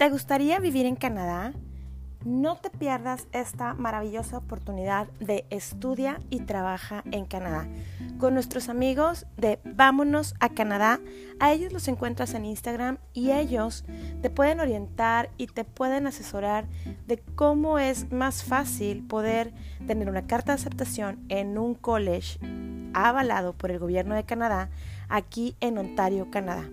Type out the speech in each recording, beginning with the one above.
¿Te gustaría vivir en Canadá? No te pierdas esta maravillosa oportunidad de estudia y trabaja en Canadá con nuestros amigos de Vámonos a Canadá. A ellos los encuentras en Instagram y ellos te pueden orientar y te pueden asesorar de cómo es más fácil poder tener una carta de aceptación en un college avalado por el gobierno de Canadá aquí en Ontario, Canadá.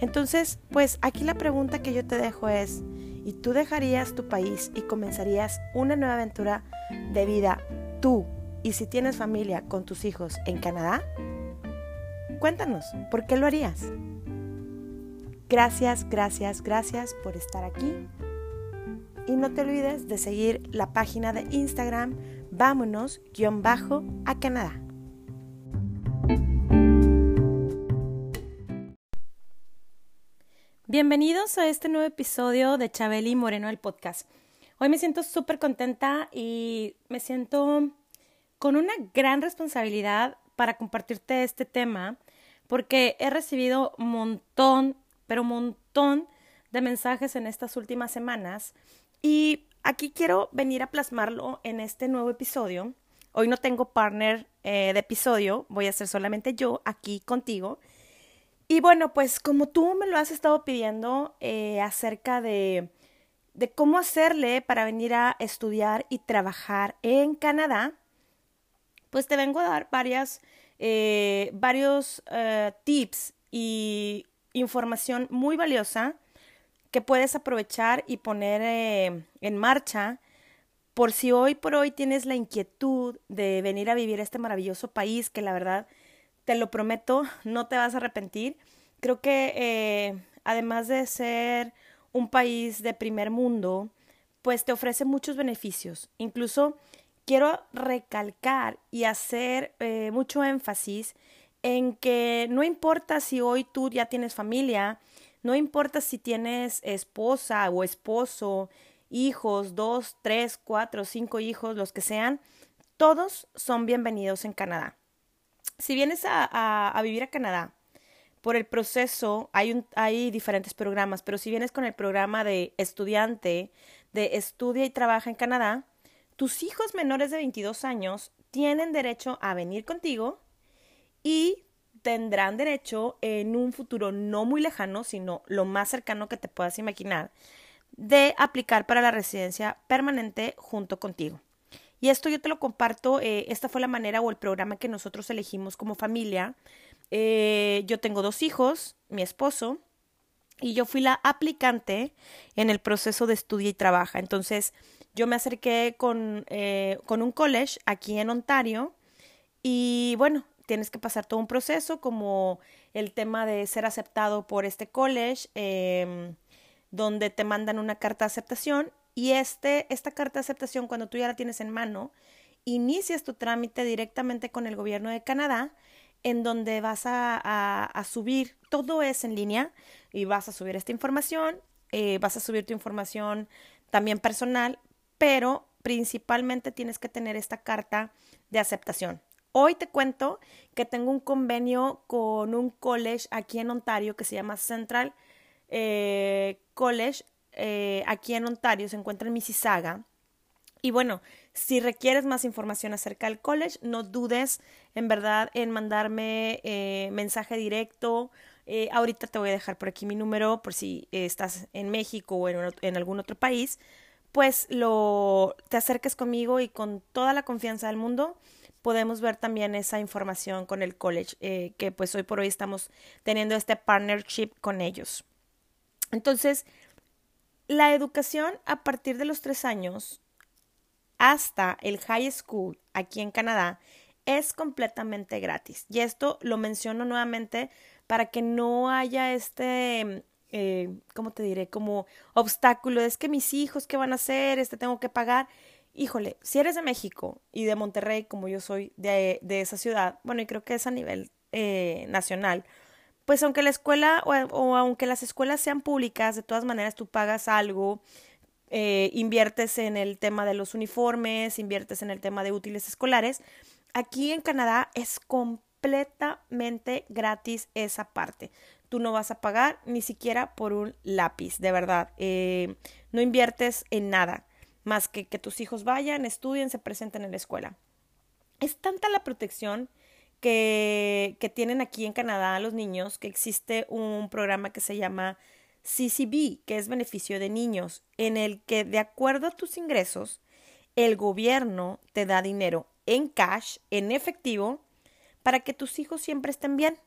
Entonces, pues aquí la pregunta que yo te dejo es, ¿y tú dejarías tu país y comenzarías una nueva aventura de vida tú y si tienes familia con tus hijos en Canadá? Cuéntanos, ¿por qué lo harías? Gracias, gracias, gracias por estar aquí. Y no te olvides de seguir la página de Instagram vámonos-a Canadá. Bienvenidos a este nuevo episodio de Chabeli Moreno el podcast. Hoy me siento súper contenta y me siento con una gran responsabilidad para compartirte este tema porque he recibido montón, pero montón de mensajes en estas últimas semanas y aquí quiero venir a plasmarlo en este nuevo episodio. Hoy no tengo partner eh, de episodio, voy a ser solamente yo aquí contigo y bueno, pues como tú me lo has estado pidiendo eh, acerca de, de, cómo hacerle para venir a estudiar y trabajar en Canadá, pues te vengo a dar varias, eh, varios eh, tips y información muy valiosa que puedes aprovechar y poner en marcha por si hoy por hoy tienes la inquietud de venir a vivir a este maravilloso país que la verdad te lo prometo, no te vas a arrepentir. Creo que eh, además de ser un país de primer mundo, pues te ofrece muchos beneficios. Incluso quiero recalcar y hacer eh, mucho énfasis en que no importa si hoy tú ya tienes familia, no importa si tienes esposa o esposo, hijos, dos, tres, cuatro, cinco hijos, los que sean, todos son bienvenidos en Canadá si vienes a, vivir a Canadá, por el proceso hay, un, hay diferentes programas, pero si vienes con el programa de estudiante, de estudia y trabaja en Canadá, tus hijos menores de 22 años tienen derecho a venir contigo y tendrán derecho en un futuro no muy lejano, sino lo más cercano que te puedas imaginar, de aplicar para la residencia permanente junto contigo. Y esto yo te lo comparto, eh, esta fue la manera o el programa que nosotros elegimos como familia. Eh, yo tengo dos hijos, mi esposo, y yo fui la aplicante en el proceso de estudio y trabaja. Entonces, yo me acerqué con, eh, con un college aquí en Ontario y bueno, tienes que pasar todo un proceso como el tema de ser aceptado por este college, em, donde te mandan una carta de aceptación y este, esta carta de aceptación, cuando tú ya la tienes en mano, inicias tu trámite directamente con el gobierno de Canadá, en donde vas a, a, subir, todo es en línea, y vas a subir esta información, eh, vas a subir tu información también personal, pero principalmente tienes que tener esta carta de aceptación. Hoy te cuento que tengo un convenio con un college aquí en Ontario que se llama Central eh, College eh, aquí en Ontario, se encuentra en Mississauga. Y bueno, si requieres más información acerca del college, no dudes en verdad en mandarme eh, mensaje directo. Eh, ahorita te voy a dejar por aquí mi número por si estás en México o en, en, algún otro país, pues lo te acerques conmigo y con toda la confianza del mundo podemos ver también esa información con el college, que pues hoy por hoy estamos teniendo este partnership con ellos. Entonces, la educación a partir de los tres años hasta el high school aquí en Canadá es completamente gratis. Y esto lo menciono nuevamente para que no haya este, eh, ¿cómo te diré? Como obstáculo. Es que mis hijos, ¿qué van a hacer? Este tengo que pagar. Híjole, si eres de México y de Monterrey, como yo soy de, esa ciudad, bueno, y creo que es a nivel eh, nacional, pues aunque la escuela o, aunque las escuelas sean públicas, de todas maneras tú pagas algo, eh, inviertes en el tema de los uniformes, inviertes en el tema de útiles escolares. Aquí en Canadá es completamente gratis esa parte. tú no vas a pagar ni siquiera por un lápiz, de verdad. Eh, no inviertes en nada más que que tus hijos vayan, estudien, se presenten en la escuela. Es tanta la protección que, que tienen aquí en Canadá los niños que existe un programa que se llama CCB, que es beneficio de niños, en el que de acuerdo a tus ingresos, el gobierno te da dinero en cash, en efectivo, para que tus hijos siempre estén bien.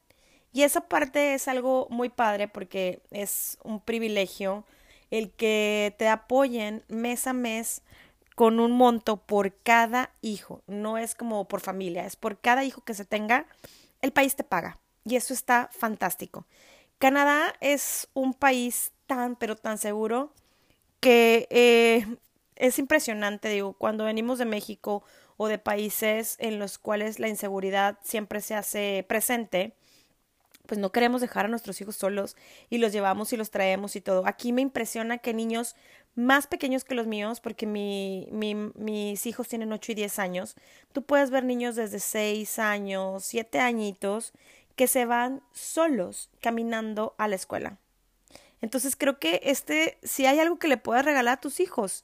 Y esa parte es algo muy padre porque es un privilegio el que te apoyen mes a mes con un monto por cada hijo. No es como por familia, es por cada hijo que se tenga, el país te paga. Y eso está fantástico. Canadá es un país tan, pero tan seguro que eh, es impresionante, digo, cuando venimos de México o de países en los cuales la inseguridad siempre se hace presente, pues no queremos dejar a nuestros hijos solos y los llevamos y los traemos y todo. Aquí me impresiona que niños más pequeños que los míos, porque mi, mi, mis hijos tienen 8 y 10 años, tú puedes ver niños desde 6 años, 7 añitos, que se van solos caminando a la escuela. Entonces creo que este, si hay algo que le puedas regalar a tus hijos,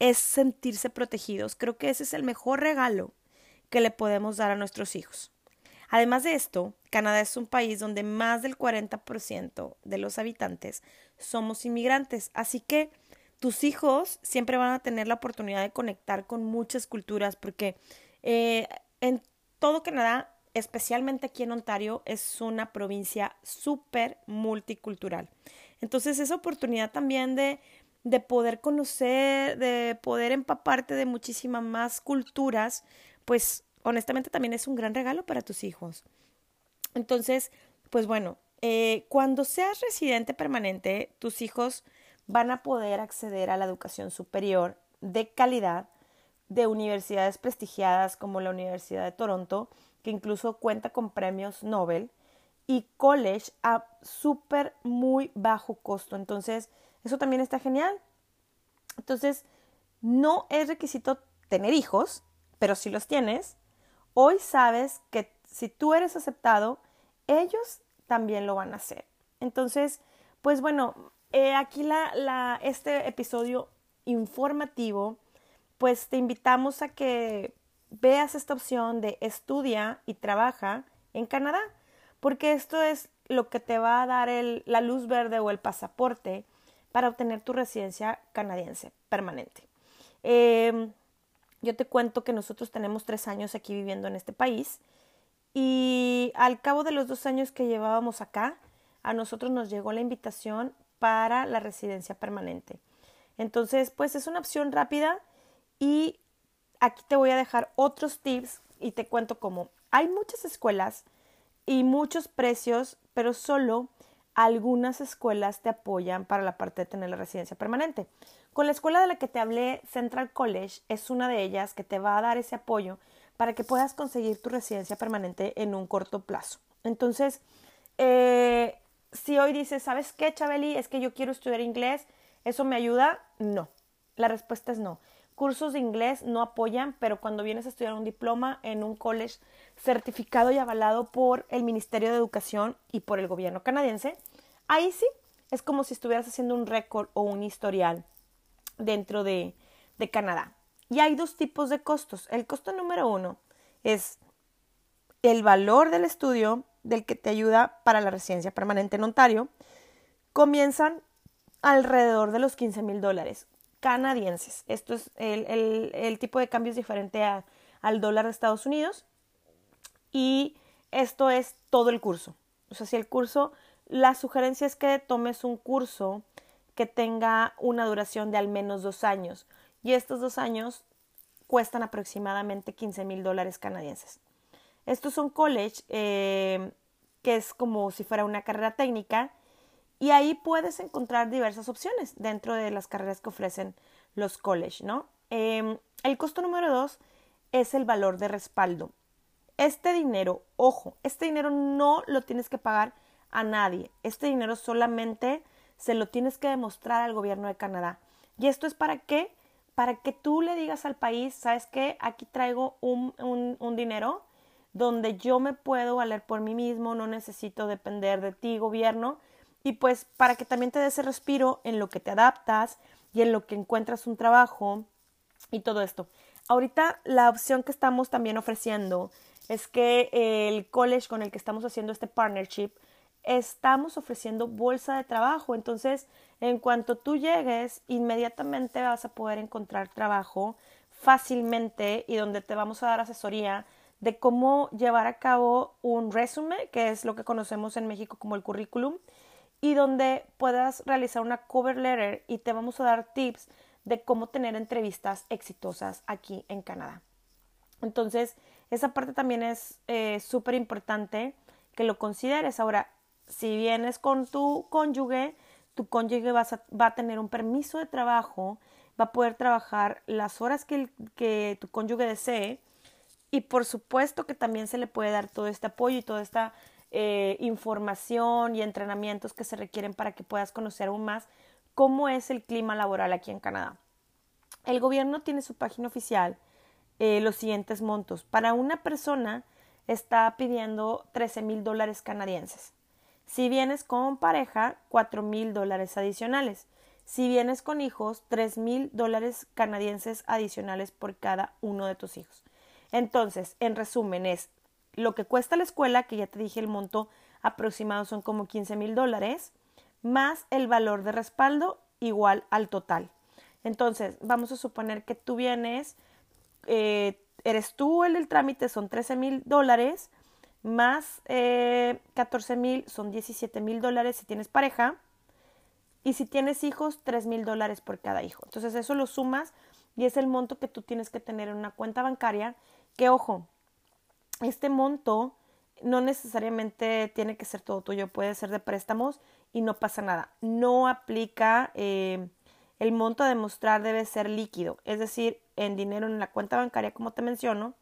es sentirse protegidos. Creo que ese es el mejor regalo que le podemos dar a nuestros hijos. Además de esto, Canadá es un país donde más del 40% de los habitantes somos inmigrantes, así que tus hijos siempre van a tener la oportunidad de conectar con muchas culturas porque eh, en todo Canadá, especialmente aquí en Ontario, es una provincia súper multicultural. Entonces, esa oportunidad también de de poder conocer, de poder empaparte de muchísimas más culturas, pues honestamente también es un gran regalo para tus hijos. Entonces, pues bueno, eh, cuando seas residente permanente, tus hijos van a poder acceder a la educación superior de calidad de universidades prestigiadas como la Universidad de Toronto, que incluso cuenta con premios Nobel, y college a súper muy bajo costo. Entonces, eso también está genial. Entonces, no es requisito tener hijos, pero si los tienes, hoy sabes que si tú eres aceptado, ellos también lo van a hacer. Entonces, pues bueno, eh, aquí la, este episodio informativo, pues te invitamos a que veas esta opción de estudia y trabaja en Canadá, porque esto es lo que te va a dar la luz verde o el pasaporte para obtener tu residencia canadiense permanente. Em, yo te cuento que nosotros tenemos tres años aquí viviendo en este país y al cabo de los dos años que llevábamos acá, a nosotros nos llegó la invitación para la residencia permanente. Entonces, pues es una opción rápida y aquí te voy a dejar otros tips y te cuento cómo. Hay muchas escuelas y muchos precios, pero solo algunas escuelas te apoyan para la parte de tener la residencia permanente. Con la escuela de la que te hablé, Central College, es una de ellas que te va a dar ese apoyo para que puedas conseguir tu residencia permanente en un corto plazo. Entonces, eh, si hoy dices, ¿sabes qué, Chabeli? Es que yo quiero estudiar inglés, ¿eso me ayuda? No. La respuesta es no. Cursos de inglés no apoyan, pero cuando vienes a estudiar un diploma en un college certificado y avalado por el Ministerio de Educación y por el gobierno canadiense, ahí sí es como si estuvieras haciendo un récord o un historial dentro de, Canadá. Y hay dos tipos de costos. El costo número uno es el valor del estudio del que te ayuda para la residencia permanente en Ontario. Comienzan alrededor de los 15 mil dólares canadienses. Esto es el, tipo de cambio es diferente al dólar de Estados Unidos. Y esto es todo el curso. O sea, si el curso, la sugerencia es que tomes un curso que tenga una duración de al menos dos años. Y estos dos años cuestan aproximadamente 15 mil dólares canadienses. Estos son college, eh, que es como si fuera una carrera técnica y ahí puedes encontrar diversas opciones dentro de las carreras que ofrecen los college, ¿no? Em, el costo número dos es el valor de respaldo. Este dinero, ojo, este dinero no lo tienes que pagar a nadie. Este dinero solamente se lo tienes que demostrar al gobierno de Canadá. ¿Y esto es para qué? Para que tú le digas al país, ¿sabes qué? Aquí traigo un, un dinero donde yo me puedo valer por mí mismo, no necesito depender de ti, gobierno, y pues para que también te des ese respiro en lo que te adaptas y en lo que encuentras un trabajo y todo esto. Ahorita la opción que estamos también ofreciendo es que el college con el que estamos haciendo este partnership, estamos ofreciendo bolsa de trabajo. Entonces, en cuanto tú llegues, inmediatamente vas a poder encontrar trabajo fácilmente y donde te vamos a dar asesoría de cómo llevar a cabo un resumen, que es lo que conocemos en México como el currículum, y donde puedas realizar una cover letter y te vamos a dar tips de cómo tener entrevistas exitosas aquí en Canadá. Entonces, esa parte también es eh, súper importante que lo consideres. Ahora, si vienes con tu cónyuge, tu cónyuge va a tener un permiso de trabajo, va a poder trabajar las horas que, tu cónyuge desee y por supuesto que también se le puede dar todo este apoyo y toda esta eh, información y entrenamientos que se requieren para que puedas conocer aún más cómo es el clima laboral aquí en Canadá. El gobierno tiene su página oficial eh, los siguientes montos. Para una persona está pidiendo 13 mil dólares canadienses. Si vienes con pareja, 4 mil dólares adicionales. Si vienes con hijos, 3 mil dólares canadienses adicionales por cada uno de tus hijos. Entonces, en resumen, es lo que cuesta la escuela, que ya te dije el monto aproximado son como 15 mil dólares, más el valor de respaldo igual al total. Entonces, vamos a suponer que tú vienes, eh, eres tú el del trámite, son 13 mil dólares, más eh, 14 mil son 17 mil dólares si tienes pareja, y si tienes hijos, 3 mil dólares por cada hijo. Entonces, eso lo sumas y es el monto que tú tienes que tener en una cuenta bancaria, que ojo, este monto no necesariamente tiene que ser todo tuyo, puede ser de préstamos y no pasa nada. No aplica eh, el monto a demostrar debe ser líquido, es decir, en dinero en la cuenta bancaria, como te menciono.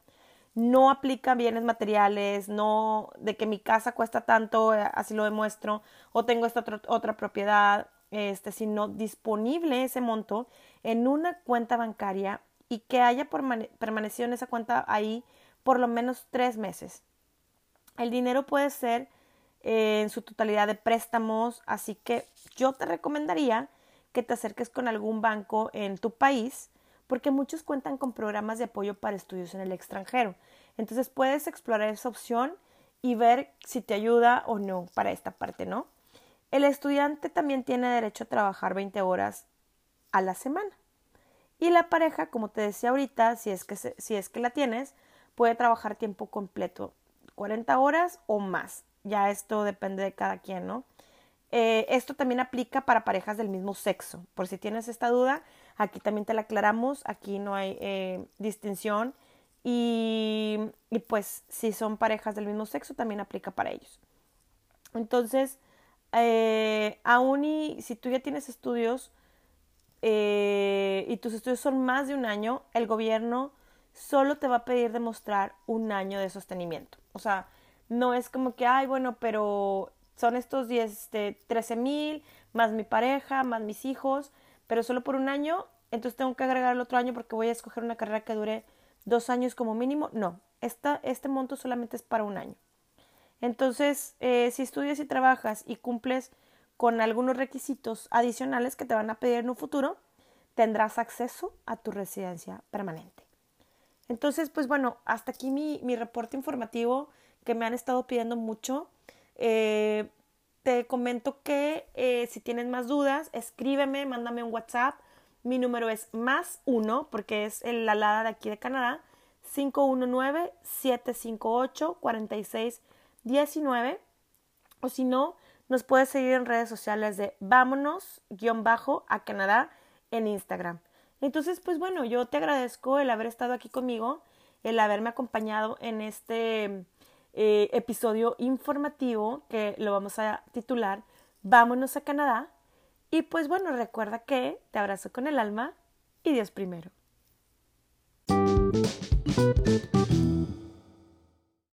No aplica bienes materiales, no de que mi casa cuesta tanto, eh, así lo demuestro, o tengo esta otra propiedad, este, sino disponible ese monto en una cuenta bancaria y que haya permanecido en esa cuenta ahí por lo menos tres meses. El dinero puede ser eh, en su totalidad de préstamos, así que yo te recomendaría que te acerques con algún banco en tu país, porque muchos cuentan con programas de apoyo para estudios en el extranjero. Entonces puedes explorar esa opción y ver si te ayuda o no para esta parte, ¿no? El estudiante también tiene derecho a trabajar 20 horas a la semana. Y la pareja, como te decía ahorita, si es que, si es que la tienes, puede trabajar tiempo completo, 40 horas o más. Ya esto depende de cada quien, ¿no? Eh, esto también aplica para parejas del mismo sexo. Por si tienes esta duda, aquí también te la aclaramos, aquí no hay eh, distinción y, pues si son parejas del mismo sexo también aplica para ellos. Entonces, eh, aún y si tú ya tienes estudios y tus estudios son más de un año, el gobierno solo te va a pedir demostrar un año de sostenimiento. O sea, no es como que, ay, bueno, pero son estos 10, este, 13 mil, más mi pareja, más mis hijos, pero solo por un año, entonces tengo que agregar el otro año porque voy a escoger una carrera que dure dos años como mínimo. No, esta, este monto solamente es para un año. Entonces, eh, si estudias y trabajas y cumples con algunos requisitos adicionales que te van a pedir en un futuro, tendrás acceso a tu residencia permanente. Entonces, pues bueno, hasta aquí mi, mi reporte informativo que me han estado pidiendo mucho. Eh, te comento que eh, si tienes más dudas, escríbeme, mándame un WhatsApp. Mi número es más uno, porque es el alada de aquí de Canadá, 519-758-4619. O si no, nos puedes seguir en redes sociales de vámonos-a Canadá en Instagram. Entonces, pues bueno, yo te agradezco el haber estado aquí conmigo, el haberme acompañado en este eh, episodio informativo que lo vamos a titular Vámonos a Canadá. Y pues bueno, recuerda que te abrazo con el alma y Dios primero.